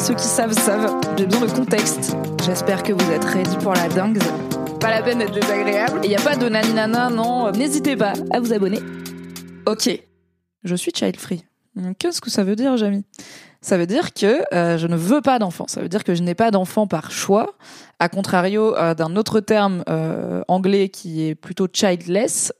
Ceux qui savent savent, j'ai besoin de contexte. J'espère que vous êtes ready pour la dingue. Pas la peine d'être désagréable. Et y a pas de naninana, non. N'hésitez pas à vous abonner. Ok, je suis child free. Qu'est-ce que ça veut dire, Jamie? Ça veut dire que euh, je ne veux pas d'enfant. Ça veut dire que je n'ai pas d'enfant par choix, à contrario euh, d'un autre terme euh, anglais qui est plutôt childless,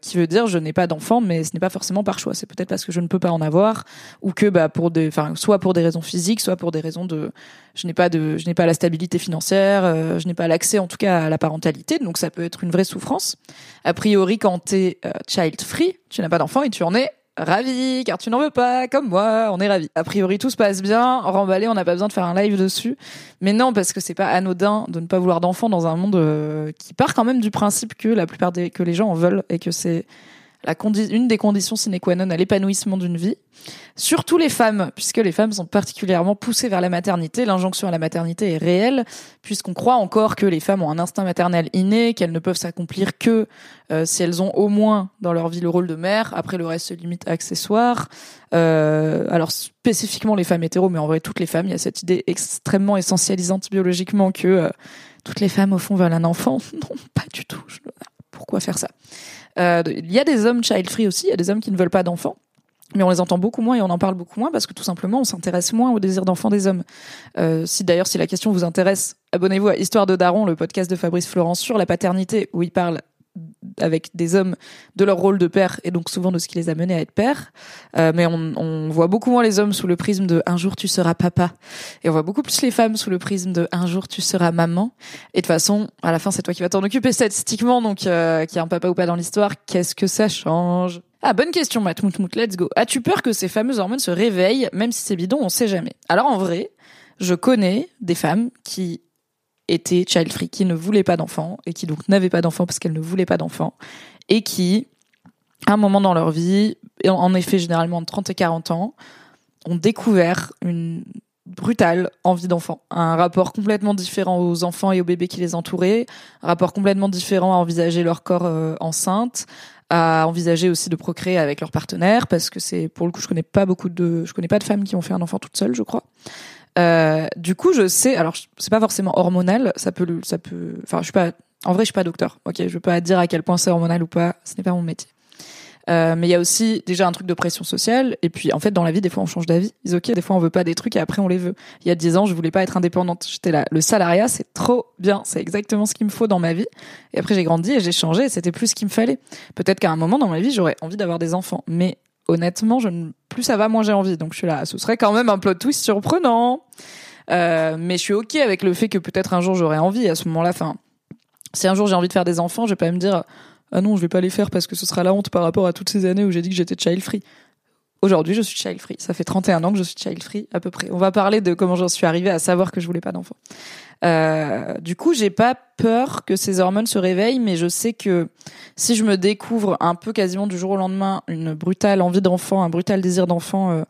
qui veut dire je n'ai pas d'enfant, mais ce n'est pas forcément par choix. C'est peut-être parce que je ne peux pas en avoir, ou que bah pour des, enfin soit pour des raisons physiques, soit pour des raisons de, je n'ai pas de, je n'ai pas la stabilité financière, je n'ai pas l'accès en tout cas à la parentalité, donc ça peut être une vraie souffrance. A priori, quand tu es child free, tu n'as pas d'enfant et tu en es ravi, car tu n'en veux pas, comme moi, on est ravi. A priori, tout se passe bien, remballé, on n'a pas besoin de faire un live dessus. Mais non, parce que c'est pas anodin de ne pas vouloir d'enfants dans un monde euh, qui part quand même du principe que la plupart des, que les gens en veulent et que c'est une des conditions sine qua non à l'épanouissement d'une vie. Surtout les femmes, puisque les femmes sont particulièrement poussées vers la maternité. L'injonction à la maternité est réelle, puisqu'on croit encore que les femmes ont un instinct maternel inné, qu'elles ne peuvent s'accomplir que euh, si elles ont au moins dans leur vie le rôle de mère. Après, le reste se limite accessoire. Euh, alors spécifiquement les femmes hétéros, mais en vrai toutes les femmes. Il y a cette idée extrêmement essentialisante biologiquement que euh, toutes les femmes au fond veulent un enfant. Non, pas du tout. Pourquoi faire ça il y a des hommes child free aussi, il y a des hommes qui ne veulent pas d'enfants. Mais on les entend beaucoup moins et on en parle beaucoup moins parce que tout simplement on s'intéresse moins au désir d'enfant des hommes. Euh, si d'ailleurs si la question vous intéresse, abonnez-vous à Histoire de Daron, le podcast de Fabrice Florence sur la paternité où il parle avec des hommes de leur rôle de père et donc souvent de ce qui les a menés à être père. Euh, mais on, voit beaucoup moins les hommes sous le prisme de un jour tu seras papa et on voit beaucoup plus les femmes sous le prisme de un jour tu seras maman. Et de toute façon, à la fin c'est toi qui vas t'en occuper statistiquement donc euh, qu'il y a un papa ou pas dans l'histoire, qu'est-ce que ça change? Ah, bonne question, Matt let's go. As-tu peur que ces fameuses hormones se réveillent, même si c'est bidon, on sait jamais? Alors en vrai, je connais des femmes qui étaient child free, qui ne voulaient pas d'enfants et qui donc n'avaient pas d'enfants parce qu'elles ne voulaient pas d'enfants et qui, à un moment dans leur vie, en effet généralement de 30 et 40 ans, ont découvert une brutale envie d'enfant, un rapport complètement différent aux enfants et aux bébés qui les entouraient, un rapport complètement différent à envisager leur corps euh, enceinte, à envisager aussi de procréer avec leur partenaire parce que c'est pour le coup je connais pas beaucoup de je connais pas de femmes qui ont fait un enfant toute seule je crois euh, du coup, je sais. Alors, c'est pas forcément hormonal. Ça peut, ça peut. Enfin, je suis pas. En vrai, je suis pas docteur. Ok, je peux pas dire à quel point c'est hormonal ou pas. Ce n'est pas mon métier. Euh, mais il y a aussi déjà un truc de pression sociale. Et puis, en fait, dans la vie, des fois, on change d'avis. Ils ok, des fois, on veut pas des trucs et après, on les veut. Il y a dix ans, je voulais pas être indépendante. J'étais là. Le salariat, c'est trop bien. C'est exactement ce qu'il me faut dans ma vie. Et après, j'ai grandi et j'ai changé. C'était plus ce qu'il me fallait. Peut-être qu'à un moment dans ma vie, j'aurais envie d'avoir des enfants. Mais honnêtement, je ne... plus ça va, moins j'ai envie. Donc je suis là, ce serait quand même un plot twist surprenant. Euh, mais je suis ok avec le fait que peut-être un jour j'aurai envie. À ce moment-là, enfin, si un jour j'ai envie de faire des enfants, je vais pas me dire ah non, je vais pas les faire parce que ce sera la honte par rapport à toutes ces années où j'ai dit que j'étais child free. Aujourd'hui, je suis child free. Ça fait 31 ans que je suis child free à peu près. On va parler de comment j'en suis arrivée à savoir que je voulais pas d'enfants. Euh, du coup, j'ai pas peur que ces hormones se réveillent, mais je sais que si je me découvre un peu quasiment du jour au lendemain une brutale envie d'enfant, un brutal désir d'enfant euh,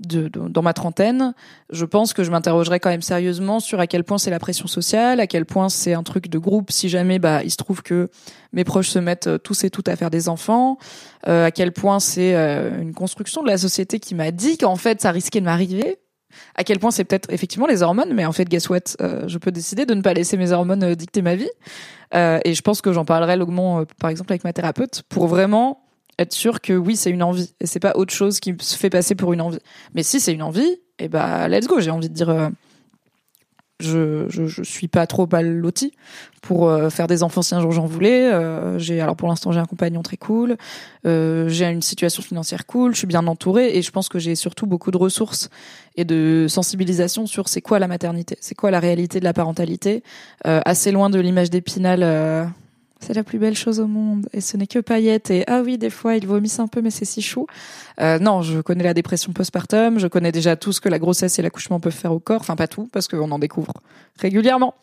de, dans ma trentaine, je pense que je m'interrogerai quand même sérieusement sur à quel point c'est la pression sociale, à quel point c'est un truc de groupe si jamais bah il se trouve que mes proches se mettent euh, tous et toutes à faire des enfants, euh, à quel point c'est une construction de la société qui m'a dit qu'en fait ça risquait de m'arriver à quel point c'est peut-être effectivement les hormones, mais en fait, guess what, euh, je peux décider de ne pas laisser mes hormones euh, dicter ma vie. Euh, et je pense que j'en parlerai longuement, par exemple, avec ma thérapeute, pour vraiment être sûr que oui, c'est une envie et c'est pas autre chose qui se fait passer pour une envie. Mais si c'est une envie, et eh bah let's go. J'ai envie de dire je, je, je suis pas trop mal lotie pour euh, faire des enfants si un jour j'en voulais. Euh, j'ai alors pour l'instant j'ai un compagnon très cool, euh, j'ai une situation financière cool, je suis bien entourée et je pense que j'ai surtout beaucoup de ressources et de sensibilisation sur c'est quoi la maternité, c'est quoi la réalité de la parentalité, assez loin de l'image d'épinal c'est la plus belle chose au monde et ce n'est que paillettes et ah oui des fois ils vomissent un peu mais c'est si chou. Euh, non, je connais la dépression postpartum, je connais déjà tout ce que la grossesse et l'accouchement peuvent faire au corps, enfin pas tout parce qu'on en découvre régulièrement,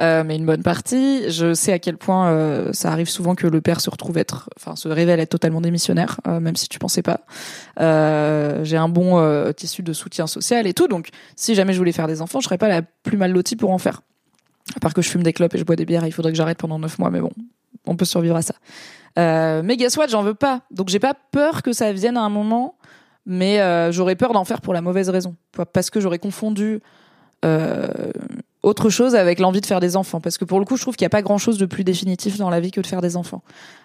euh, mais une bonne partie. Je sais à quel point euh, ça arrive souvent que le père se retrouve être, enfin se révèle être totalement démissionnaire, euh, même si tu pensais pas. Euh, j'ai un bon euh, tissu de soutien social et tout, donc si jamais je voulais faire des enfants, je serais pas la plus mal lotie pour en faire. À part que je fume des clopes et je bois des bières, il faudrait que j'arrête pendant neuf mois, mais bon, on peut survivre à ça. Euh, mais guess what, j'en veux pas. Donc j'ai pas peur que ça vienne à un moment, mais euh, j'aurais peur d'en faire pour la mauvaise raison. Parce que j'aurais confondu euh, autre chose avec l'envie de faire des enfants. Parce que pour le coup, je trouve qu'il n'y a pas grand chose de plus définitif dans la vie que de faire des enfants.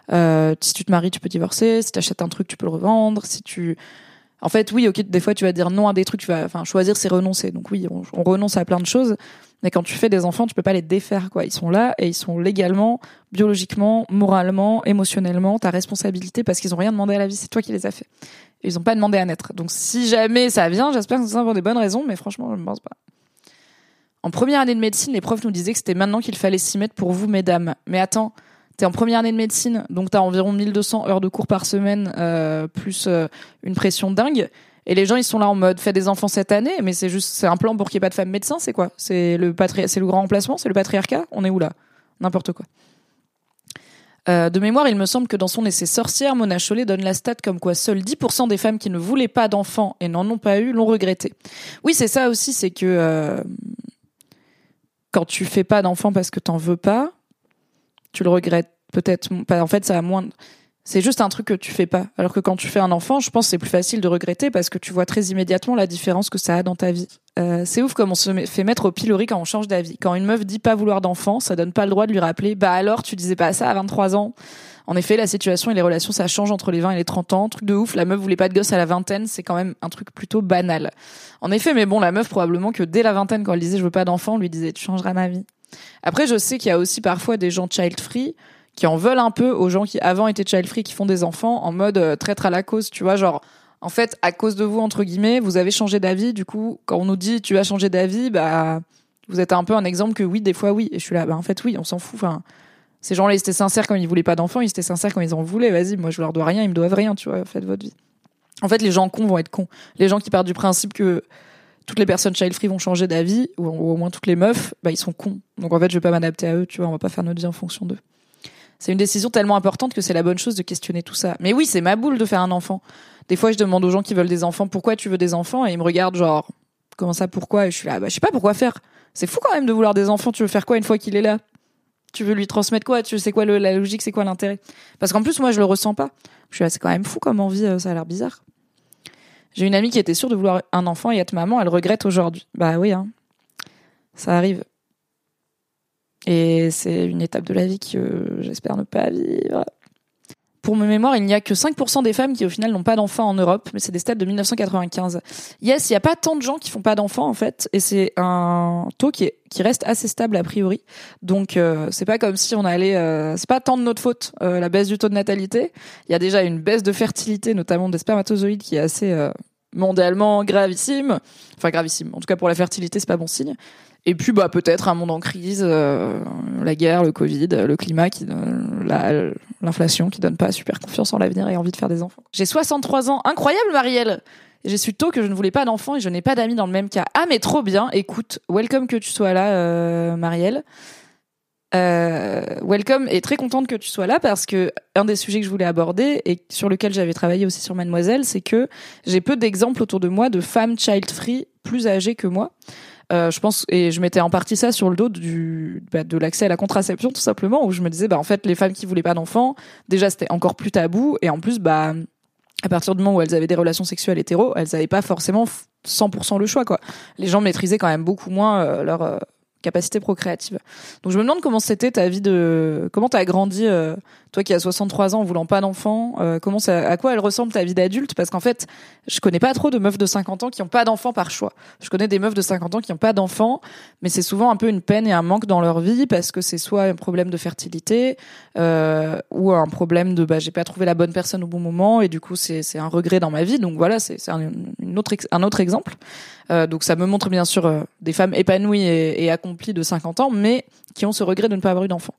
Si tu te maries, tu peux divorcer. Si tu achètes un truc, tu peux le revendre. Si tu... En fait, oui, ok, des fois tu vas dire non à des trucs, tu vas, enfin, choisir c'est renoncer. Donc oui, on renonce à plein de choses. Mais quand tu fais des enfants, tu peux pas les défaire, quoi. Ils sont là et ils sont légalement, biologiquement, moralement, émotionnellement ta responsabilité parce qu'ils ont rien demandé à la vie. C'est toi qui les as fait. Ils ont pas demandé à naître. Donc si jamais ça vient, j'espère que c'est pour des bonnes raisons, mais franchement, je ne pense pas. En première année de médecine, les profs nous disaient que c'était maintenant qu'il fallait s'y mettre pour vous, mesdames. Mais attends, t'es en première année de médecine, donc t'as environ 1200 heures de cours par semaine, euh, plus euh, une pression dingue. Et les gens, ils sont là en mode, fais des enfants cette année, mais c'est juste, c'est un plan pour qu'il n'y ait pas de femmes médecins, c'est quoi? C'est le patri le grand remplacement, c'est le patriarcat? On est où là? N'importe quoi. Euh, de mémoire, il me semble que dans son essai Sorcière, Mona Chollet donne la stat comme quoi seuls 10% des femmes qui ne voulaient pas d'enfants et n'en ont pas eu l'ont regretté. Oui, c'est ça aussi, c'est que euh, quand tu fais pas d'enfants parce que t'en veux pas, tu le regrettes peut-être. En fait, ça a moins. C'est juste un truc que tu fais pas. Alors que quand tu fais un enfant, je pense que c'est plus facile de regretter parce que tu vois très immédiatement la différence que ça a dans ta vie. Euh, c'est ouf comme on se fait mettre au pilori quand on change d'avis. Quand une meuf dit pas vouloir d'enfant, ça donne pas le droit de lui rappeler bah alors tu disais pas ça à 23 ans. En effet, la situation et les relations ça change entre les 20 et les 30 ans. Truc de ouf, la meuf voulait pas de gosse à la vingtaine, c'est quand même un truc plutôt banal. En effet, mais bon, la meuf probablement que dès la vingtaine quand elle disait je veux pas d'enfant, on lui disait tu changeras ma vie. Après, je sais qu'il y a aussi parfois des gens child free qui en veulent un peu aux gens qui avant étaient child free qui font des enfants en mode euh, traître à la cause, tu vois, genre en fait à cause de vous entre guillemets, vous avez changé d'avis, du coup quand on nous dit tu as changé d'avis, bah vous êtes un peu un exemple que oui, des fois oui et je suis là bah en fait oui, on s'en fout enfin ces gens-là, ils étaient sincères quand ils voulaient pas d'enfants, ils étaient sincères quand ils en voulaient. Vas-y, moi je leur dois rien, ils me doivent rien, tu vois, faites votre vie. En fait, les gens cons vont être cons. Les gens qui partent du principe que toutes les personnes child free vont changer d'avis, ou, au moins toutes les meufs, bah ils sont cons. Donc en fait, je vais pas m'adapter à eux, tu vois, on va pas faire notre vie en fonction d'eux. C'est une décision tellement importante que c'est la bonne chose de questionner tout ça. Mais oui, c'est ma boule de faire un enfant. Des fois, je demande aux gens qui veulent des enfants pourquoi tu veux des enfants? Et ils me regardent genre comment ça pourquoi? Et je suis là bah je sais pas pourquoi faire. C'est fou quand même de vouloir des enfants, tu veux faire quoi une fois qu'il est là? Tu veux lui transmettre quoi? Tu sais quoi le, la logique, c'est quoi l'intérêt? Parce qu'en plus moi je le ressens pas. Je suis là c'est quand même fou comme envie, euh, ça a l'air bizarre. J'ai une amie qui était sûre de vouloir un enfant et être maman, elle regrette aujourd'hui. Bah oui hein. Ça arrive. Et c'est une étape de la vie que j'espère ne pas vivre. Pour mes mémoires, il n'y a que 5% des femmes qui au final n'ont pas d'enfants en Europe, mais c'est des stats de 1995. Yes, il n'y a pas tant de gens qui font pas d'enfants en fait, et c'est un taux qui, est, qui reste assez stable a priori. Donc euh, c'est pas comme si on allait, euh, c'est pas tant de notre faute euh, la baisse du taux de natalité. Il y a déjà une baisse de fertilité, notamment des spermatozoïdes, qui est assez euh, mondialement gravissime. Enfin gravissime. En tout cas pour la fertilité, c'est pas bon signe. Et puis bah peut-être un monde en crise, euh, la guerre, le Covid, le climat, qui la, l'inflation qui donne pas super confiance en l'avenir et envie de faire des enfants. J'ai 63 ans, incroyable Marielle. J'ai su tôt que je ne voulais pas d'enfants et je n'ai pas d'amis dans le même cas. Ah mais trop bien. Écoute, welcome que tu sois là, euh, Marielle. Euh, welcome et très contente que tu sois là parce que un des sujets que je voulais aborder et sur lequel j'avais travaillé aussi sur Mademoiselle, c'est que j'ai peu d'exemples autour de moi de femmes child free plus âgées que moi. Euh, je pense et je mettais en partie ça sur le dos du bah, de l'accès à la contraception tout simplement où je me disais bah en fait les femmes qui voulaient pas d'enfants déjà c'était encore plus tabou. Et en plus bah à partir du moment où elles avaient des relations sexuelles hétéro elles avaient pas forcément 100% le choix quoi. Les gens maîtrisaient quand même beaucoup moins euh, leur euh, capacité procréative. Donc je me demande comment c'était ta vie de comment t'as grandi toi qui as 63 ans en voulant pas d'enfants, euh, comment ça, à quoi elle ressemble ta vie d'adulte? Parce qu'en fait, je connais pas trop de meufs de 50 ans qui ont pas d'enfants par choix. Je connais des meufs de 50 ans qui ont pas d'enfants, mais c'est souvent un peu une peine et un manque dans leur vie parce que c'est soit un problème de fertilité euh, ou un problème de bah j'ai pas trouvé la bonne personne au bon moment et du coup c'est c'est un regret dans ma vie. Donc voilà, c'est c'est un, autre un autre exemple. Euh, donc ça me montre bien sûr euh, des femmes épanouies et, et accomplies de 50 ans, mais qui ont ce regret de ne pas avoir eu d'enfants.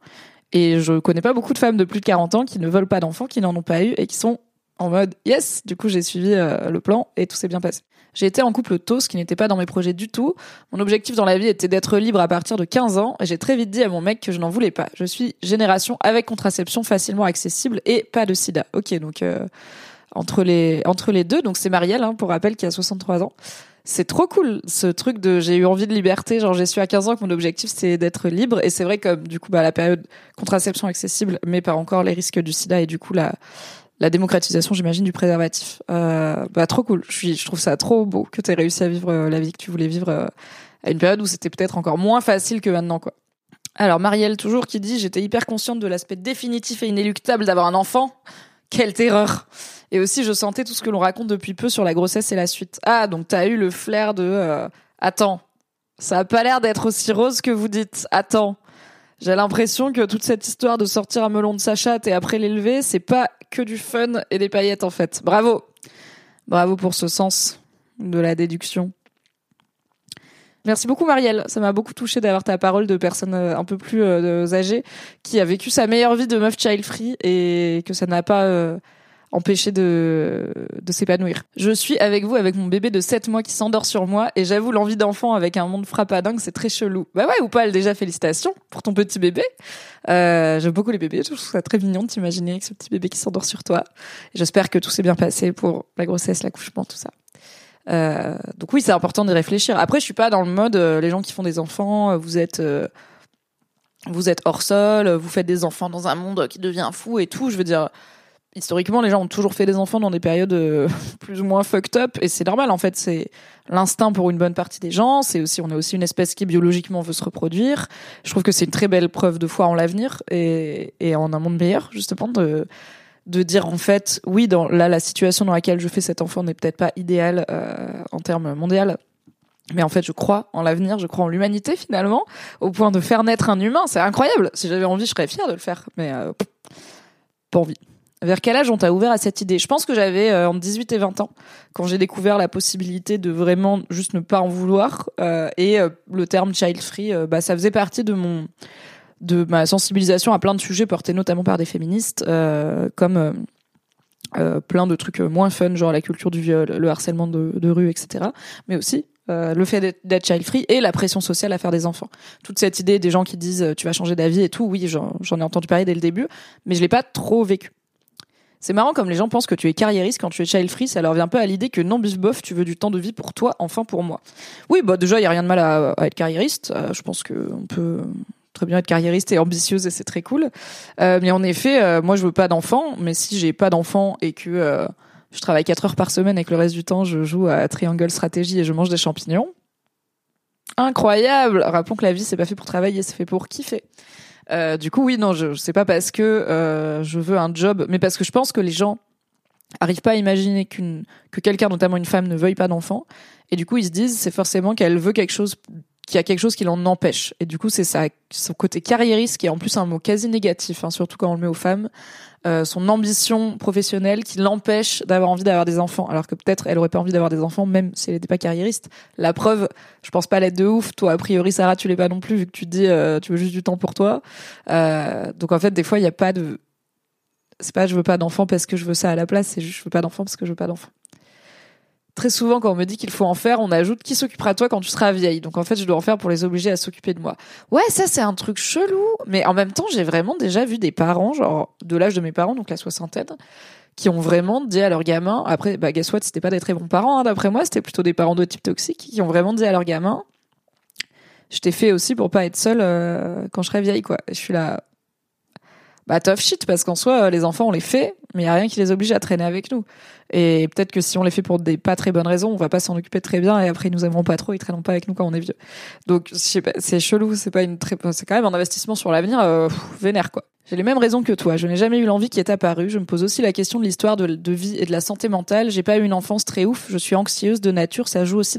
Et je connais pas beaucoup de femmes de plus de 40 ans qui ne veulent pas d'enfants, qui n'en ont pas eu et qui sont en mode yes. Du coup, j'ai suivi euh, le plan et tout s'est bien passé. J'ai été en couple tôt, ce qui n'était pas dans mes projets du tout. Mon objectif dans la vie était d'être libre à partir de 15 ans et j'ai très vite dit à mon mec que je n'en voulais pas. Je suis génération avec contraception facilement accessible et pas de sida. Ok, donc euh, entre les entre les deux, donc c'est Marielle, hein, pour rappel, qui a 63 ans. C'est trop cool ce truc de j'ai eu envie de liberté, genre j'ai su à 15 ans que mon objectif c'est d'être libre et c'est vrai comme du coup bah la période contraception accessible mais pas encore les risques du sida et du coup la la démocratisation, j'imagine, du préservatif. Euh, bah trop cool. Je suis, je trouve ça trop beau que tu aies réussi à vivre euh, la vie que tu voulais vivre euh, à une période où c'était peut-être encore moins facile que maintenant, quoi. Alors Marielle toujours qui dit j'étais hyper consciente de l'aspect définitif et inéluctable d'avoir un enfant. Quelle terreur. Et aussi je sentais tout ce que l'on raconte depuis peu sur la grossesse et la suite. Ah donc t'as eu le flair de euh, attends ça a pas l'air d'être aussi rose que vous dites. Attends j'ai l'impression que toute cette histoire de sortir un melon de sa chatte et après l'élever, c'est pas que du fun et des paillettes en fait. Bravo. Bravo pour ce sens de la déduction. Merci beaucoup Marielle, ça m'a beaucoup touché d'avoir ta parole de personne euh, un peu plus euh, âgée qui a vécu sa meilleure vie de meuf child free et que ça n'a pas empêcher de, de s'épanouir. Je suis avec vous avec mon bébé de 7 mois qui s'endort sur moi et j'avoue l'envie d'enfant avec un monde frappadingue c'est très chelou. Bah ouais ou pas déjà félicitations pour ton petit bébé. Euh, j'aime beaucoup les bébés, je trouve ça très mignon de t'imaginer avec ce petit bébé qui s'endort sur toi. J'espère que tout s'est bien passé pour la grossesse, l'accouchement, tout ça. Euh, donc oui, c'est important de réfléchir. Après, je suis pas dans le mode euh, les gens qui font des enfants, vous êtes vous êtes hors sol, vous faites des enfants dans un monde qui devient fou et tout. Je veux dire, historiquement, les gens ont toujours fait des enfants dans des périodes euh, plus ou moins fucked up, et c'est normal. En fait, c'est l'instinct pour une bonne partie des gens. C'est aussi, on est aussi une espèce qui biologiquement veut se reproduire. Je trouve que c'est une très belle preuve de foi en l'avenir et, en un monde meilleur, justement, de de dire en fait, oui, dans là, la situation dans laquelle je fais cet enfant n'est peut-être pas idéale euh, en termes mondial. Mais en fait, je crois en l'avenir, je crois en l'humanité finalement, au point de faire naître un humain. C'est incroyable. Si j'avais envie, je serais fière de le faire, mais euh, pas envie. Vers quel âge on t'a ouvert à cette idée? Je pense que j'avais euh, entre 18 et 20 ans quand j'ai découvert la possibilité de vraiment juste ne pas en vouloir euh, et euh, le terme child free bah ça faisait partie de mon de ma sensibilisation à plein de sujets portés notamment par des féministes comme plein de trucs moins fun genre la culture du viol, le harcèlement de, rue etc. mais aussi le fait d'être child free et la pression sociale à faire des enfants. Toute cette idée des gens qui disent tu vas changer d'avis et tout, oui, j'en ai entendu parler dès le début, mais je l'ai pas trop vécu. C'est marrant comme les gens pensent que tu es carriériste quand tu es child free, ça leur vient pas à l'idée que non bof, tu veux du temps de vie pour toi, enfin pour moi. Oui, bah déjà il y a rien de mal à, être carriériste. Euh, je pense que on peut très bien être carriériste et ambitieuse et c'est très cool. Euh, mais en effet, euh, moi je veux pas d'enfant, mais si j'ai pas d'enfant et que je travaille 4 heures par semaine et que le reste du temps je joue à Triangle Stratégie et je mange des champignons, incroyable. Rappelons que la vie c'est pas fait pour travailler, c'est fait pour kiffer. Euh, du coup, oui, non, je, sais pas parce que euh, je veux un job, mais parce que je pense que les gens arrivent pas à imaginer qu'une que quelqu'un, notamment une femme, ne veuille pas d'enfant, et du coup ils se disent c'est forcément qu'elle veut quelque chose qu'il y a quelque chose qui l'en empêche. Et du coup, c'est ça, son côté carriériste, qui est en plus un mot quasi négatif, hein, surtout quand on le met aux femmes, euh, son ambition professionnelle qui l'empêche d'avoir envie d'avoir des enfants, alors que peut-être elle aurait pas envie d'avoir des enfants, même si elle n'était pas carriériste. La preuve, je pense pas l'être de ouf. Toi, a priori, Sarah, tu l'es pas non plus, vu que tu dis, euh, tu veux juste du temps pour toi. Euh, donc en fait, des fois, il y a pas de, c'est pas je veux pas d'enfants parce que je veux ça à la place, c'est juste je veux pas d'enfants parce que je veux pas d'enfants très souvent, quand on me dit qu'il faut en faire, on ajoute qui s'occupera de toi quand tu seras vieille. Donc en fait, je dois en faire pour les obliger à s'occuper de moi. Ouais, ça c'est un truc chelou. Mais en même temps, j'ai vraiment déjà vu des parents, genre de l'âge de mes parents, donc la soixantaine, qui ont vraiment dit à leurs gamins. Après, bah guess what, c'était pas des très bons parents. Hein, d'après moi, c'était plutôt des parents de type toxique qui ont vraiment dit à leurs gamins. Je t'ai fait aussi pour pas être seule euh, quand je serai vieille, quoi. je suis là bah tough shit parce qu'en soi les enfants on les fait mais il y a rien qui les oblige à traîner avec nous. Et peut-être que si on les fait pour des pas très bonnes raisons on va pas s'en occuper très bien et après ils nous aimeront pas trop ils traîneront pas avec nous quand on est vieux. Donc c'est chelou c'est pas une très c'est quand même un investissement sur l'avenir euh, vénère quoi. J'ai les mêmes raisons que toi je n'ai jamais eu l'envie qui est apparue je me pose aussi la question de l'histoire de, de vie et de la santé mentale j'ai pas eu une enfance très ouf je suis anxieuse de nature ça joue aussi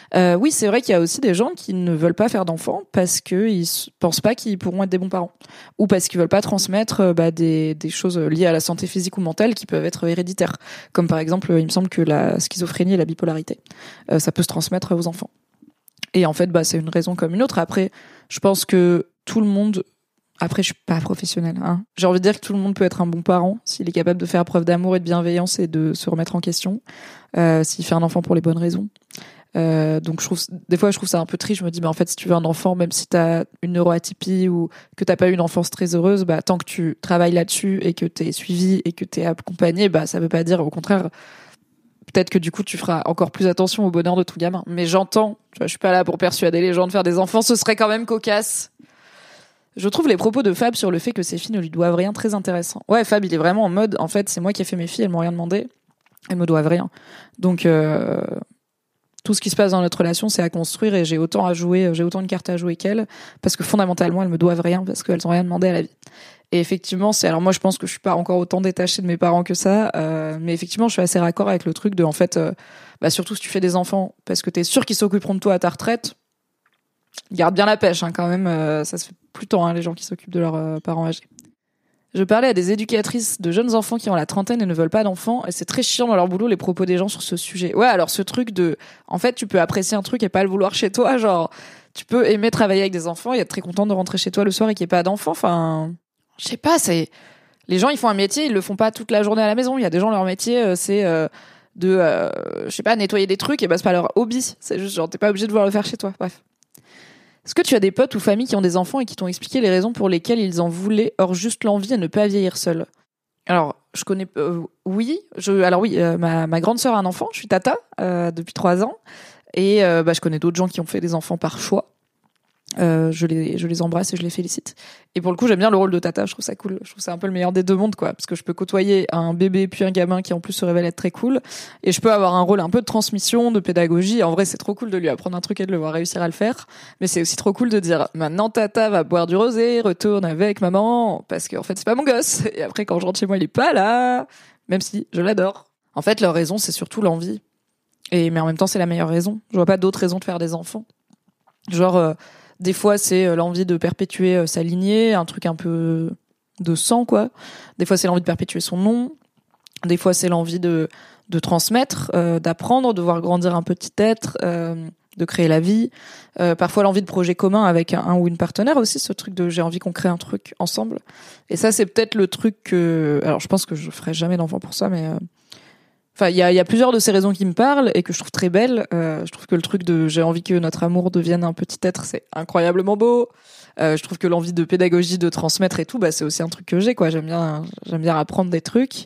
Euh, oui, c'est vrai qu'il y a aussi des gens qui ne veulent pas faire d'enfants parce qu'ils pensent pas qu'ils pourront être des bons parents ou parce qu'ils veulent pas transmettre euh, bah, des, choses liées à la santé physique ou mentale qui peuvent être héréditaires, comme par exemple, il me semble que la schizophrénie et la bipolarité, euh, ça peut se transmettre aux enfants. Et en fait, bah, c'est une raison comme une autre. Après, je pense que tout le monde après, je suis pas professionnelle. Hein. J'ai envie de dire que tout le monde peut être un bon parent s'il est capable de faire preuve d'amour et de bienveillance et de se remettre en question, euh, s'il fait un enfant pour les bonnes raisons. Euh, donc je trouve des fois je trouve ça un peu triste. Je me dis mais en fait si tu veux un enfant, même si t'as une neuroatypie ou que t'as pas eu une enfance très heureuse, bah tant que tu travailles là-dessus et que t'es suivi et que t'es accompagné, bah ça veut pas dire au contraire. Peut-être que du coup tu feras encore plus attention au bonheur de ton gamin. Mais j'entends, tu vois, je suis pas là pour persuader les gens de faire des enfants. Ce serait quand même cocasse. Je trouve les propos de Fab sur le fait que ses filles ne lui doivent rien très intéressant. Ouais, Fab, il est vraiment en mode, en fait, c'est moi qui ai fait mes filles, elles m'ont rien demandé, elles me doivent rien. Donc, euh, tout ce qui se passe dans notre relation, c'est à construire et j'ai autant à jouer, j'ai autant de cartes à jouer qu'elles, parce que fondamentalement, elles me doivent rien, parce qu'elles ont rien demandé à la vie. Et effectivement, c'est alors moi je pense que je suis pas encore autant détachée de mes parents que ça, euh, mais effectivement je suis assez raccord avec le truc de en fait, euh, bah surtout si tu fais des enfants, parce que t'es sûr qu'ils s'occuperont de toi à ta retraite, garde bien la pêche hein, quand même, euh, ça se fait plus tant hein, les gens qui s'occupent de leurs euh, parents âgés. Je parlais à des éducatrices de jeunes enfants qui ont la trentaine et ne veulent pas d'enfants, et c'est très chiant dans leur boulot les propos des gens sur ce sujet. Ouais, alors ce truc de, en fait, tu peux apprécier un truc et pas le vouloir chez toi, genre, tu peux aimer travailler avec des enfants et être très content de rentrer chez toi le soir et qu'il n'y ait pas d'enfants. Enfin, je sais pas, c'est, les gens ils font un métier, ils le font pas toute la journée à la maison. Il y a des gens leur métier, euh, c'est euh, de, euh, je sais pas, nettoyer des trucs et bah c'est pas leur hobby. C'est juste genre t'es pas obligé de vouloir le faire chez toi. Bref. Est-ce que tu as des potes ou familles qui ont des enfants et qui t'ont expliqué les raisons pour lesquelles ils en voulaient, hors juste l'envie à ne pas vieillir seul? Alors, je connais. euh, oui, je. Alors oui, euh, ma, grande sœur a un enfant. Je suis tata euh, depuis trois ans, et bah, je connais d'autres gens qui ont fait des enfants par choix. Euh, je les je les embrasse et je les félicite. Et pour le coup, j'aime bien le rôle de tata. Je trouve ça cool. Je trouve ça un peu le meilleur des deux mondes, quoi, parce que je peux côtoyer un bébé puis un gamin qui en plus se révèle être très cool, et je peux avoir un rôle un peu de transmission, de pédagogie. En vrai, c'est trop cool de lui apprendre un truc et de le voir réussir à le faire. Mais c'est aussi trop cool de dire maintenant tata va boire du rosé, retourne avec maman, parce qu'en fait c'est pas mon gosse. Et après quand je rentre chez moi, il est pas là, même si je l'adore. En fait, leur raison, c'est surtout l'envie. Et mais en même temps, c'est la meilleure raison. Je vois pas d'autre raison de faire des enfants. Genre euh, des fois, c'est euh, l'envie de perpétuer euh, sa lignée, un truc un peu de sang, quoi. Des fois, c'est l'envie de perpétuer son nom. Des fois, c'est l'envie de, de transmettre, euh, d'apprendre, de voir grandir un petit être, de créer la vie. Parfois, l'envie de projet commun avec un, un ou une partenaire aussi, ce truc de j'ai envie qu'on crée un truc ensemble. Et ça, c'est peut-être le truc que... Alors, je pense que je ferai jamais d'enfant pour ça, mais... Enfin, il y a, y a plusieurs de ces raisons qui me parlent et que je trouve très belles. Euh, je trouve que le truc de j'ai envie que notre amour devienne un petit être, c'est incroyablement beau. Euh, je trouve que l'envie de pédagogie, de transmettre et tout, bah c'est aussi un truc que j'ai quoi. J'aime bien, j'aime bien apprendre des trucs.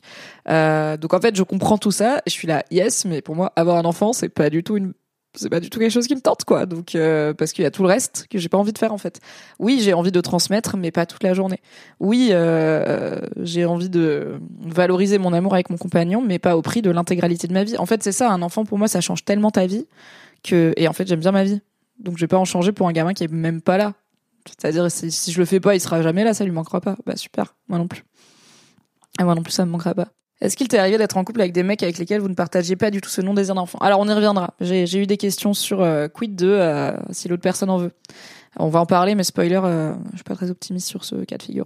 Euh, donc en fait, je comprends tout ça. Je suis là, yes, mais pour moi, avoir un enfant, c'est pas du tout une, c'est pas du tout quelque chose qui me tente quoi. Donc euh, parce qu'il y a tout le reste que j'ai pas envie de faire en fait. Oui, j'ai envie de transmettre, mais pas toute la journée. Oui, euh, j'ai envie de valoriser mon amour avec mon compagnon, mais pas au prix de l'intégralité de ma vie. En fait, c'est ça. Un enfant pour moi, ça change tellement ta vie que et en fait, j'aime bien ma vie. Donc je vais pas en changer pour un gamin qui est même pas là. C'est-à-dire si, je le fais pas, il sera jamais là, ça lui manquera pas. Bah super, moi non plus. Et moi non plus, ça me manquera pas. Est-ce qu'il t'est arrivé d'être en couple avec des mecs avec lesquels vous ne partagiez pas du tout ce non désir d'enfant Alors on y reviendra. J'ai j'ai eu des questions sur euh, quid de euh, si l'autre personne en veut. On va en parler, mais spoiler, euh, je suis pas très optimiste sur ce cas de figure.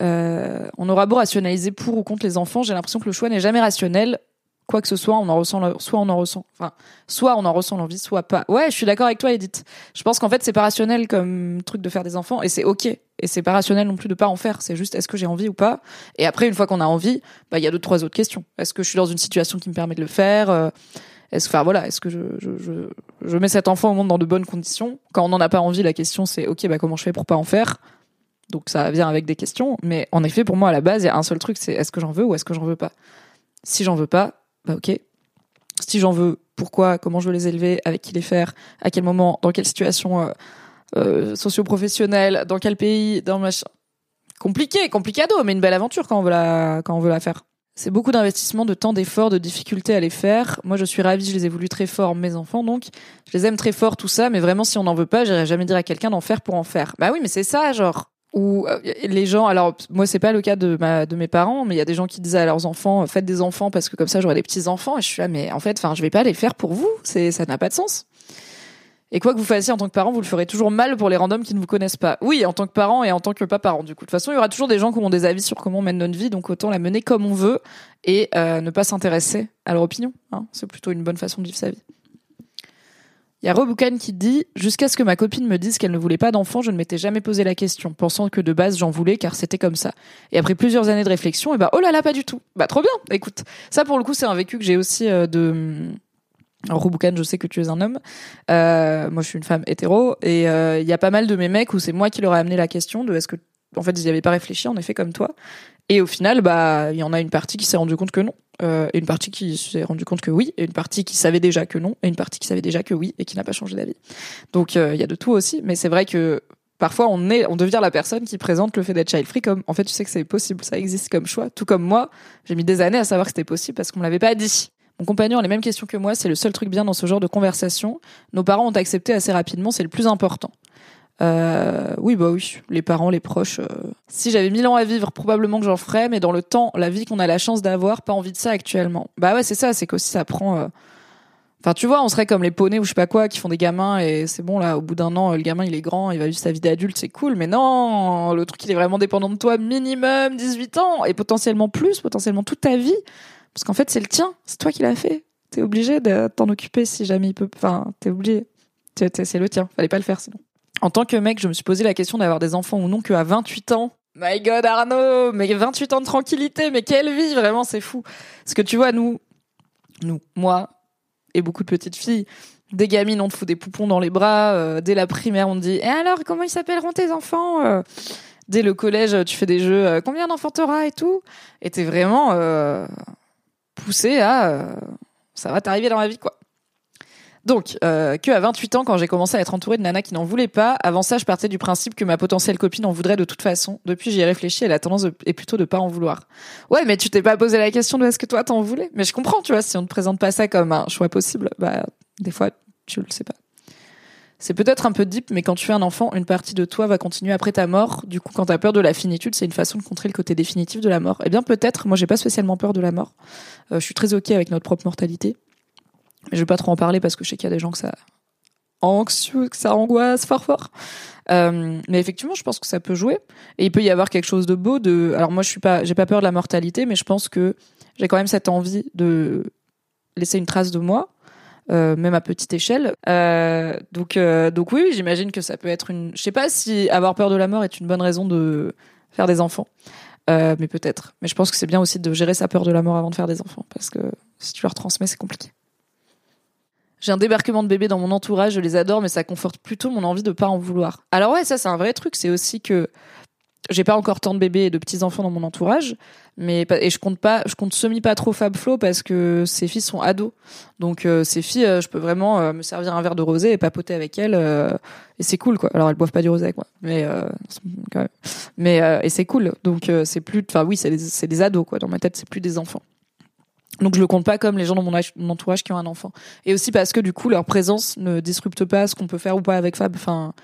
Euh, on aura beau rationaliser pour ou contre les enfants, j'ai l'impression que le choix n'est jamais rationnel. Quoi que ce soit, on en ressent, le- soit on en ressent, enfin, soit on en ressent l'envie, soit pas. Ouais, je suis d'accord avec toi, Edith. Je pense qu'en fait, c'est pas rationnel comme truc de faire des enfants, et c'est ok. Et c'est pas rationnel non plus de pas en faire. C'est juste, est-ce que j'ai envie ou pas? Et après, une fois qu'on a envie, bah, il y a deux, trois autres questions. Est-ce que je suis dans une situation qui me permet de le faire Euh, Est-ce, que je mets cet enfant au monde dans de bonnes conditions? Quand on n'en a pas envie, la question c'est, ok, bah comment je fais pour pas en faire? Donc ça vient avec des questions. Mais en effet, pour moi, à la base, il y a un seul truc, c'est est-ce que j'en veux ou est-ce que j'en veux pas? Si j'en veux pas, bah ok. Si j'en veux, pourquoi? Comment je veux les élever? Avec qui les faire? À quel moment? Dans quelle situation euh, euh, socio-professionnelle Dans quel pays Dans machin Compliqué, complicado, mais une belle aventure quand on veut la, quand on veut la faire. C'est beaucoup d'investissement, de temps, d'efforts, de difficultés à les faire. Moi, je suis ravie, je les ai voulu très fort, mes enfants, donc je les aime très fort, tout ça. Mais vraiment, si on n'en veut pas, j'irai jamais dire à quelqu'un d'en faire pour en faire. Bah oui, mais c'est ça, genre. Ou euh, les gens, alors moi c'est pas le cas de ma de mes parents, mais il y a des gens qui disent à leurs enfants faites des enfants parce que comme ça j'aurai des petits enfants. Et je suis là, mais en fait, enfin, je vais pas les faire pour vous. C'est ça n'a pas de sens. Et quoi que vous fassiez en tant que parent, vous le ferez toujours mal pour les randoms qui ne vous connaissent pas. Oui, en tant que parent et en tant que pas parent. Du coup, de toute façon, il y aura toujours des gens qui ont des avis sur comment on mène notre vie, donc autant la mener comme on veut et euh, ne pas s'intéresser à leur opinion. Hein. C'est plutôt une bonne façon de vivre sa vie. Il y a Reboucan qui dit Jusqu'à ce que ma copine me dise qu'elle ne voulait pas d'enfant, je ne m'étais jamais posé la question, pensant que de base j'en voulais car c'était comme ça. Et après plusieurs années de réflexion, et bah oh là là, pas du tout. Bah trop bien. Écoute, ça pour le coup c'est un vécu que j'ai aussi euh, de Reboucan, je sais que tu es un homme. Euh, moi, je suis une femme hétéro. Et euh, il y a pas mal de mes mecs où c'est moi qui leur ai amené la question de est-ce que, en fait, ils n'y avaient pas réfléchi, en effet, comme toi. Et au final, bah, il y en a une partie qui s'est rendu compte que non. Euh, et une partie qui s'est rendu compte que oui. Et une partie qui savait déjà que non. Et une partie qui savait déjà que oui et qui n'a pas changé d'avis. Donc, il y a de tout aussi. Mais c'est vrai que parfois on est, on devient la personne qui présente le fait d'être child free comme, en fait, tu sais que c'est possible, ça existe comme choix. Tout comme moi, j'ai mis des années à savoir que c'était possible parce qu'on me l'avait pas dit. Mon compagnon a les mêmes questions que moi, c'est le seul truc bien dans ce genre de conversation. Nos parents ont accepté assez rapidement, c'est le plus important. Euh, oui, bah oui, les parents, les proches. Euh. Si j'avais mille ans à vivre, probablement que j'en ferais, mais dans le temps, la vie qu'on a la chance d'avoir, pas envie de ça actuellement. Bah ouais, c'est ça, c'est qu'aussi ça prend. Euh, enfin, tu vois, on serait comme les poneys ou je sais pas quoi, qui font des gamins et c'est bon là. Au bout d'un an, le gamin il est grand, il va vivre sa vie d'adulte, c'est cool. Mais non, le truc il est vraiment dépendant de toi, minimum 18 ans et potentiellement plus, potentiellement toute ta vie. Parce qu'en fait, c'est le tien. C'est toi qui l'as fait. T'es obligé de t'en occuper si jamais il peut. Enfin, t'es obligé. C'est le tien. Fallait pas le faire sinon. En tant que mec, je me suis posé la question d'avoir des enfants ou non qu'à 28 ans. My God, Arnaud! Mais 28 ans de tranquillité, mais quelle vie! Vraiment, c'est fou. Parce que tu vois, nous, nous, moi, et beaucoup de petites filles, des gamines, on te fout des poupons dans les bras. Euh, dès la primaire, on te dit, et alors, comment ils s'appelleront tes enfants? Euh, dès le collège, tu fais des jeux, euh, combien d'enfants t'auras et tout? Et t'es vraiment, poussé à euh, ça va t'arriver dans la vie quoi. Donc, euh, que à 28 ans, quand j'ai commencé à être entourée de nanas qui n'en voulaient pas, avant ça, je partais du principe que ma potentielle copine en voudrait de toute façon. Depuis, j'y ai réfléchi et la tendance est plutôt de pas en vouloir. Ouais, mais tu t'es pas posé la question de est-ce que toi t'en voulais? Mais je comprends, tu vois, si on ne te présente pas ça comme un choix possible, bah, des fois, tu le sais pas. C'est peut-être un peu deep, mais quand tu fais un enfant, une partie de toi va continuer après ta mort. Du coup, quand t'as peur de la finitude, c'est une façon de contrer le côté définitif de la mort. Eh bien, peut-être. Moi, j'ai pas spécialement peur de la mort. Euh, je suis très ok avec notre propre mortalité. Je vais pas trop en parler parce que je sais qu'il y a des gens que ça anxieux, que ça angoisse fort fort. Euh, mais effectivement, je pense que ça peut jouer. Et il peut y avoir quelque chose de beau. De, alors moi, je suis pas, j'ai pas peur de la mortalité, mais je pense que j'ai quand même cette envie de laisser une trace de moi euh, même à petite échelle. Euh, donc, euh, donc oui, j'imagine que ça peut être une. Je sais pas si avoir peur de la mort est une bonne raison de faire des enfants, mais peut-être. Mais je pense que c'est bien aussi de gérer sa peur de la mort avant de faire des enfants, parce que si tu leur transmets, c'est compliqué. J'ai un débarquement de bébés dans mon entourage, je les adore, mais ça conforte plutôt mon envie de pas en vouloir. Alors ouais, ça c'est un vrai truc, c'est aussi que j'ai pas encore tant de bébés et de petits enfants dans mon entourage, mais et je compte pas, je compte semi pas trop Fab Flo parce que ces filles sont ados, donc euh, ces filles, euh, je peux vraiment euh, me servir un verre de rosé et papoter avec elles et c'est cool quoi. Alors elles boivent pas du rosé moi, mais quand même. mais et c'est cool, donc c'est plus, enfin oui, c'est des, des ados quoi. Dans ma tête, c'est plus des enfants. Donc je le compte pas comme les gens dans mon, mon, entourage qui ont un enfant. Et aussi parce que du coup leur présence ne disrupte pas ce qu'on peut faire ou pas avec Fab. Enfin,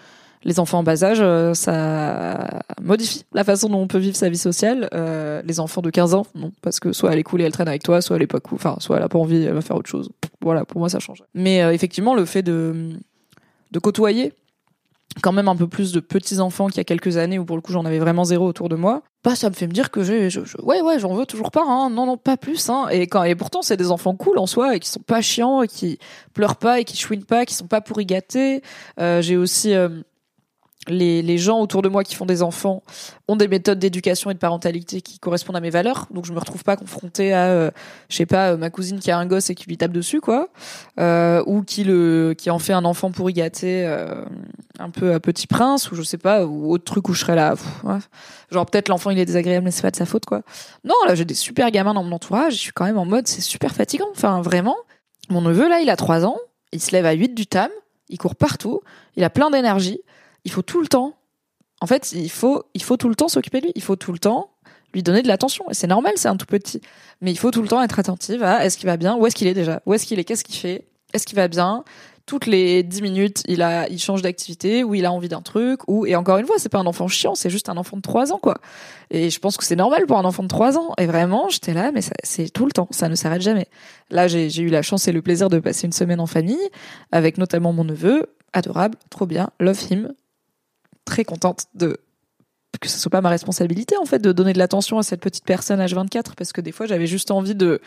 les enfants en bas âge, euh, ça modifie la façon dont on peut vivre sa vie sociale. Euh, les enfants de 15 ans, non, parce que soit elle est cool et elle traîne avec toi, soit elle est pas cool, enfin, soit elle a pas envie, elle va faire autre chose. Voilà, pour moi ça change. Mais euh, effectivement, le fait de de côtoyer quand même un peu plus de petits enfants qu'il y a quelques années où pour le coup j'en avais vraiment zéro autour de moi bah ça me fait me dire que j'ai je, ouais ouais j'en veux toujours pas hein non non pas plus hein et quand et pourtant c'est des enfants cool en soi et qui sont pas chiants et qui pleurent pas et qui chouinent pas qui sont pas pourri gâtés euh, j'ai aussi les, les, gens autour de moi qui font des enfants ont des méthodes d'éducation et de parentalité qui correspondent à mes valeurs. Donc je me retrouve pas confrontée à, euh, je sais pas, euh, ma cousine qui a un gosse et qui lui tape dessus, quoi, euh, ou qui le, qui en fait un enfant pourri gâté, euh, un peu à Petit Prince, ou je sais pas, ou autre truc où je serais là, genre peut-être l'enfant il est désagréable mais c'est pas de sa faute, quoi. Non, là j'ai des super gamins dans mon entourage, je suis quand même en mode c'est super fatigant. Enfin vraiment, mon neveu là il a 3 ans, il se lève à 8 du tam, il court partout, il a plein d'énergie il faut tout le temps. En fait, il faut, tout le temps s'occuper de lui. Il faut tout le temps lui donner de l'attention. C'est normal, c'est un tout petit. Mais il faut tout le temps être attentive à est-ce qu'il va bien, où est-ce qu'il est déjà, où est-ce qu'il est, qu'est-ce qu'il fait, est-ce qu'il va bien. Toutes les 10 minutes, il a, il change d'activité, ou il a envie d'un truc, ou, et encore une fois, c'est pas un enfant chiant, c'est juste un enfant de 3 ans, quoi. Et je pense que c'est normal pour un enfant de 3 ans. Et vraiment, j'étais là, mais c'est tout le temps, ça ne s'arrête jamais. Là, j'ai eu la chance et le plaisir de passer une semaine en famille, avec notamment mon neveu, adorable, trop bien, love him, très contente de que ce soit pas ma responsabilité en fait de donner de l'attention à cette petite personne H24 parce que des fois j'avais juste envie de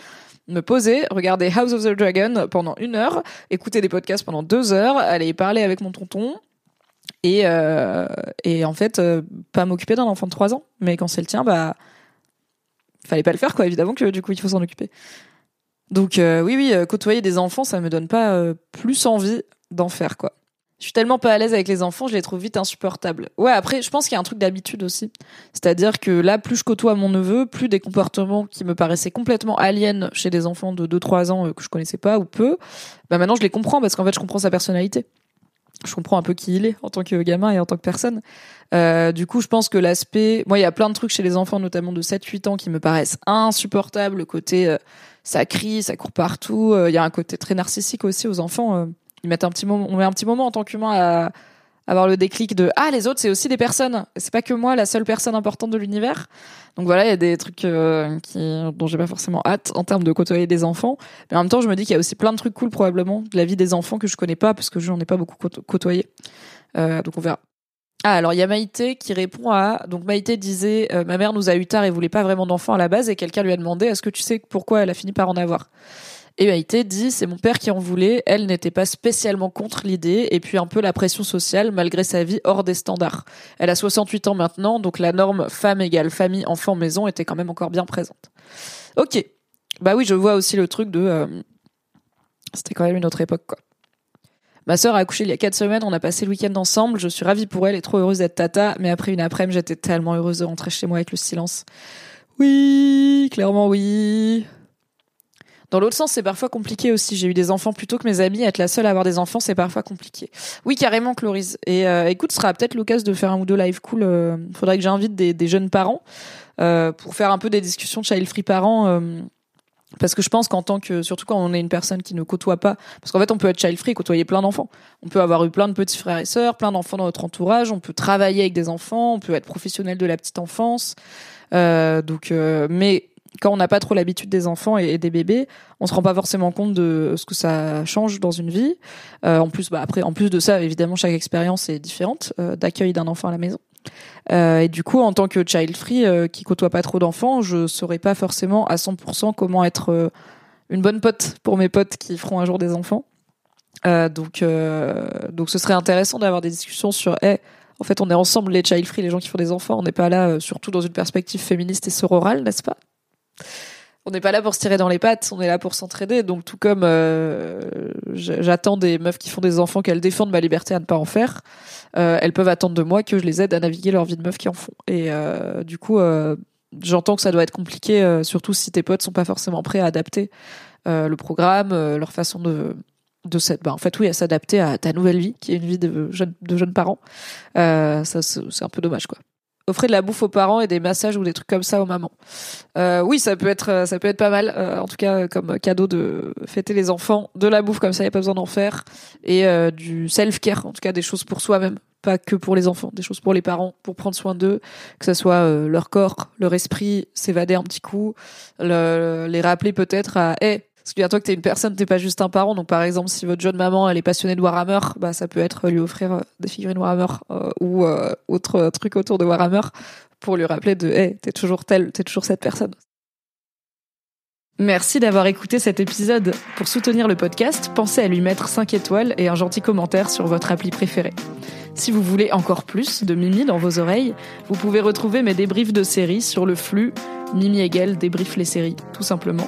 me poser, regarder House of the Dragon pendant une heure, écouter des podcasts pendant deux heures, aller parler avec mon tonton et euh, et en fait euh, pas m'occuper d'un enfant de trois ans. Mais quand c'est le tien bah fallait pas le faire quoi. Évidemment que du coup il faut s'en occuper. Donc euh, oui oui côtoyer des enfants ça me donne pas plus envie d'en faire quoi je suis tellement pas à l'aise avec les enfants, je les trouve vite insupportables. Ouais, après, je pense qu'il y a un truc d'habitude aussi. C'est-à-dire que là, plus je côtoie mon neveu, plus des comportements qui me paraissaient complètement aliens chez des enfants de 2-3 ans euh, que je connaissais pas ou peu, bah maintenant je les comprends parce qu'en fait, je comprends sa personnalité. Je comprends un peu qui il est en tant que gamin et en tant que personne. Euh, du coup, je pense que l'aspect... Moi, il y a plein de trucs chez les enfants, notamment de 7-8 ans, qui me paraissent insupportables. Le côté, euh, ça crie, ça court partout. Il y a un côté très narcissique aussi aux enfants ils un petit moment, on met un petit moment en tant qu'humain à avoir le déclic de ah les autres c'est aussi des personnes. C'est pas que moi la seule personne importante de l'univers. Donc voilà il y a des trucs euh, qui dont j'ai pas forcément hâte en termes de côtoyer des enfants. Mais en même temps je me dis qu'il y a aussi plein de trucs cool probablement de la vie des enfants que je connais pas parce que je n'en ai pas beaucoup côtoyé. Euh, donc on verra. Ah alors il y a Maïté qui répond à donc Maïté disait euh, ma mère nous a eu tard et voulait pas vraiment d'enfants à la base et quelqu'un lui a demandé est-ce que tu sais pourquoi elle a fini par en avoir? Et Maïté dit, c'est mon père qui en voulait, elle n'était pas spécialement contre l'idée, et puis un peu la pression sociale, malgré sa vie hors des standards. Elle a 68 ans maintenant, donc la norme femme égale famille, enfant, maison était quand même encore bien présente. Ok. Bah oui, je vois aussi le truc de... Euh, c'était quand même une autre époque, quoi. Ma sœur a accouché il y a quatre semaines, on a passé le week-end ensemble, je suis ravie pour elle et trop heureuse d'être tata, mais après une après-midi, j'étais tellement heureuse de rentrer chez moi avec le silence. Oui, clairement oui. Dans l'autre sens, c'est parfois compliqué aussi. J'ai eu des enfants plutôt que mes amis. Être la seule à avoir des enfants, c'est parfois compliqué. Oui, carrément, Chloris. Et euh, écoute, ce sera peut-être l'occasion de faire un ou deux live cool. Euh, faudrait que j'invite des, des, jeunes parents euh, pour faire un peu des discussions child free parents. Euh, parce que je pense qu'en tant que, surtout quand on est une personne qui ne côtoie pas, parce qu'en fait on peut être child free, côtoyer plein d'enfants. On peut avoir eu plein de petits frères et sœurs, plein d'enfants dans notre entourage. On peut travailler avec des enfants, on peut être professionnel de la petite enfance. Euh, donc, mais quand on n'a pas trop l'habitude des enfants et, des bébés, on se rend pas forcément compte de ce que ça change dans une vie. Euh, en plus, bah après, en plus de ça, évidemment, chaque expérience est différente euh, d'accueil d'un enfant à la maison. Euh, et du coup, en tant que child free qui côtoie pas trop d'enfants, je saurais pas forcément à 100% comment être une bonne pote pour mes potes qui feront un jour des enfants. donc, donc, ce serait intéressant d'avoir des discussions sur, hey, en fait, on est ensemble les child free, les gens qui font des enfants. On n'est pas là, surtout dans une perspective féministe et sororale, n'est-ce pas? On n'est pas là pour se tirer dans les pattes, on est là pour s'entraider. Donc tout comme euh, j'attends des meufs qui font des enfants qu'elles défendent ma liberté à ne pas en faire, euh, elles peuvent attendre de moi que je les aide à naviguer leur vie de meuf qui en font. Et euh, du coup, j'entends que ça doit être compliqué, surtout si tes potes sont pas forcément prêts à adapter le programme, leur façon de bah s'adapter à ta nouvelle vie qui est une vie de jeunes parents c'est un peu dommage quoi offrir de la bouffe aux parents et des massages ou des trucs comme ça aux mamans. Euh, oui, ça peut être ça peut être pas mal. Euh, en tout cas, comme cadeau de fêter les enfants, de la bouffe comme ça, y a pas besoin d'en faire et euh, du self care. En tout cas, des choses pour soi-même, pas que pour les enfants, des choses pour les parents, pour prendre soin d'eux, que ce soit leur corps, leur esprit, s'évader un petit coup, les rappeler peut-être à, hey, Souviens-toi que t'es une personne, t'es pas juste un parent. Donc, par exemple, si votre jeune maman, elle est passionnée de Warhammer, bah, ça peut être lui offrir euh, des figurines Warhammer euh, ou euh, autre truc autour de Warhammer pour lui rappeler de, hey, t'es toujours telle, t'es toujours cette personne. Merci d'avoir écouté cet épisode. Pour soutenir le podcast, pensez à lui mettre 5 étoiles et un gentil commentaire sur votre appli préférée. Si vous voulez encore plus de Mimi dans vos oreilles, vous pouvez retrouver mes débriefs de séries sur le flux Mimi Hegel débrief les séries, tout simplement.